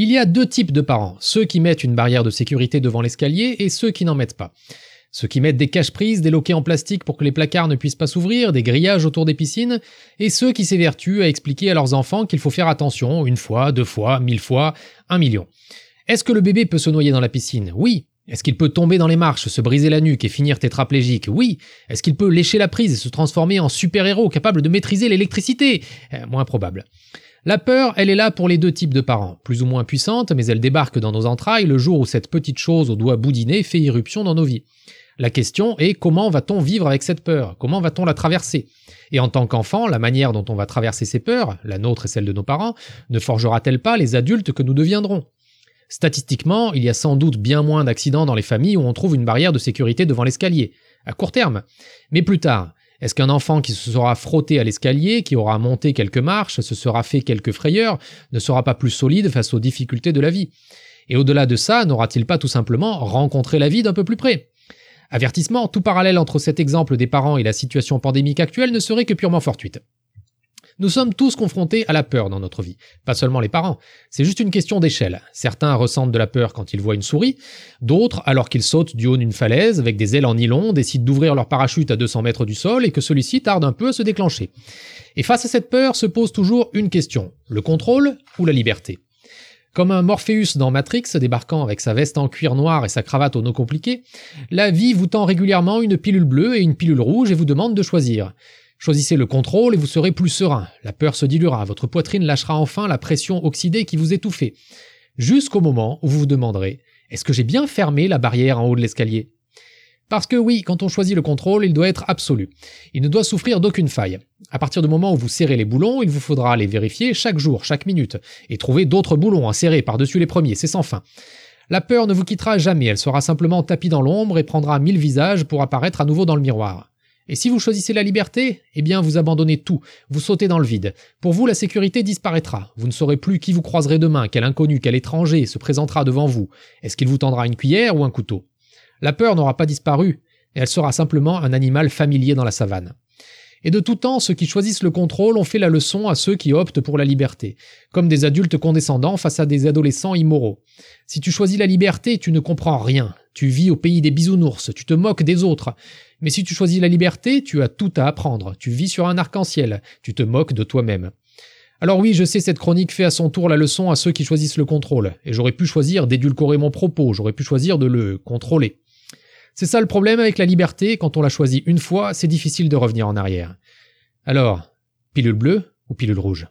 Il y a deux types de parents, ceux qui mettent une barrière de sécurité devant l'escalier et ceux qui n'en mettent pas. Ceux qui mettent des caches-prises, des loquets en plastique pour que les placards ne puissent pas s'ouvrir, des grillages autour des piscines, et ceux qui s'évertuent à expliquer à leurs enfants qu'il faut faire attention une fois, deux fois, mille fois, un million. Est-ce que le bébé peut se noyer dans la piscine? Oui. Est-ce qu'il peut tomber dans les marches, se briser la nuque et finir tétraplégique? Oui. Est-ce qu'il peut lécher la prise et se transformer en super-héros capable de maîtriser l'électricité? Euh, Moins probable. La peur, elle est là pour les deux types de parents, plus ou moins puissante, mais elle débarque dans nos entrailles le jour où cette petite chose au doigt boudiné fait irruption dans nos vies. La question est comment va-t-on vivre avec cette peur? Comment va-t-on la traverser? Et en tant qu'enfant, la manière dont on va traverser ces peurs, la nôtre et celle de nos parents, ne forgera-t-elle pas les adultes que nous deviendrons? Statistiquement, il y a sans doute bien moins d'accidents dans les familles où on trouve une barrière de sécurité devant l'escalier, à court terme. Mais plus tard, est-ce qu'un enfant qui se sera frotté à l'escalier, qui aura monté quelques marches, se sera fait quelques frayeurs, ne sera pas plus solide face aux difficultés de la vie? Et au-delà de ça, n'aura-t-il pas tout simplement rencontré la vie d'un peu plus près? Avertissement, tout parallèle entre cet exemple des parents et la situation pandémique actuelle ne serait que purement fortuite. Nous sommes tous confrontés à la peur dans notre vie. Pas seulement les parents. C'est juste une question d'échelle. Certains ressentent de la peur quand ils voient une souris. D'autres, alors qu'ils sautent du haut d'une falaise avec des ailes en nylon, décident d'ouvrir leur parachute à 200 mètres du sol et que celui-ci tarde un peu à se déclencher. Et face à cette peur se pose toujours une question. Le contrôle ou la liberté? Comme un Morpheus dans Matrix débarquant avec sa veste en cuir noir et sa cravate au nœud compliqué, la vie vous tend régulièrement une pilule bleue et une pilule rouge et vous demande de choisir. Choisissez le contrôle et vous serez plus serein. La peur se diluera, votre poitrine lâchera enfin la pression oxydée qui vous étouffait. Jusqu'au moment où vous vous demanderez Est-ce que j'ai bien fermé la barrière en haut de l'escalier? Parce que oui, quand on choisit le contrôle, il doit être absolu. Il ne doit souffrir d'aucune faille. À partir du moment où vous serrez les boulons, il vous faudra les vérifier chaque jour, chaque minute, et trouver d'autres boulons à serrer par-dessus les premiers, c'est sans fin. La peur ne vous quittera jamais, elle sera simplement tapie dans l'ombre et prendra mille visages pour apparaître à nouveau dans le miroir. Et si vous choisissez la liberté, eh bien vous abandonnez tout, vous sautez dans le vide. Pour vous, la sécurité disparaîtra. Vous ne saurez plus qui vous croiserez demain, quel inconnu, quel étranger se présentera devant vous. Est-ce qu'il vous tendra une cuillère ou un couteau? La peur n'aura pas disparu, elle sera simplement un animal familier dans la savane. Et de tout temps, ceux qui choisissent le contrôle ont fait la leçon à ceux qui optent pour la liberté, comme des adultes condescendants face à des adolescents immoraux. Si tu choisis la liberté, tu ne comprends rien. Tu vis au pays des bisounours, tu te moques des autres. Mais si tu choisis la liberté, tu as tout à apprendre. Tu vis sur un arc-en-ciel, tu te moques de toi-même. Alors oui, je sais, cette chronique fait à son tour la leçon à ceux qui choisissent le contrôle, et j'aurais pu choisir d'édulcorer mon propos, j'aurais pu choisir de le contrôler. C'est ça le problème avec la liberté, quand on l'a choisie une fois, c'est difficile de revenir en arrière. Alors, pilule bleue ou pilule rouge?